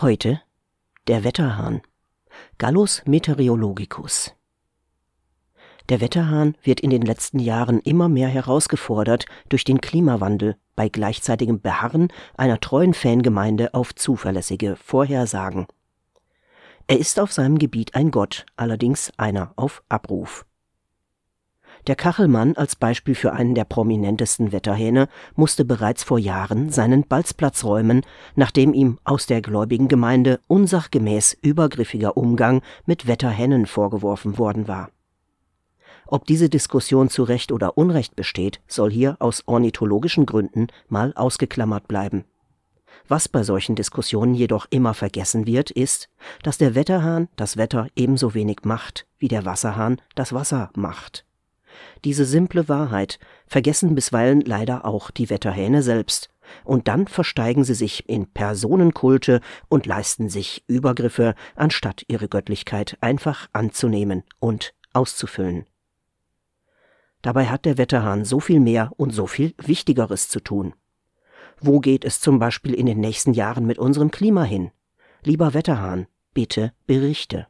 Heute der Wetterhahn. Gallus meteorologicus. Der Wetterhahn wird in den letzten Jahren immer mehr herausgefordert durch den Klimawandel bei gleichzeitigem Beharren einer treuen Fangemeinde auf zuverlässige Vorhersagen. Er ist auf seinem Gebiet ein Gott, allerdings einer auf Abruf. Der Kachelmann als Beispiel für einen der prominentesten Wetterhähne musste bereits vor Jahren seinen Balzplatz räumen, nachdem ihm aus der gläubigen Gemeinde unsachgemäß übergriffiger Umgang mit Wetterhennen vorgeworfen worden war. Ob diese Diskussion zu Recht oder Unrecht besteht, soll hier aus ornithologischen Gründen mal ausgeklammert bleiben. Was bei solchen Diskussionen jedoch immer vergessen wird, ist, dass der Wetterhahn das Wetter ebenso wenig macht, wie der Wasserhahn das Wasser macht. Diese simple Wahrheit vergessen bisweilen leider auch die Wetterhähne selbst, und dann versteigen sie sich in Personenkulte und leisten sich Übergriffe, anstatt ihre Göttlichkeit einfach anzunehmen und auszufüllen. Dabei hat der Wetterhahn so viel mehr und so viel Wichtigeres zu tun. Wo geht es zum Beispiel in den nächsten Jahren mit unserem Klima hin? Lieber Wetterhahn, bitte berichte.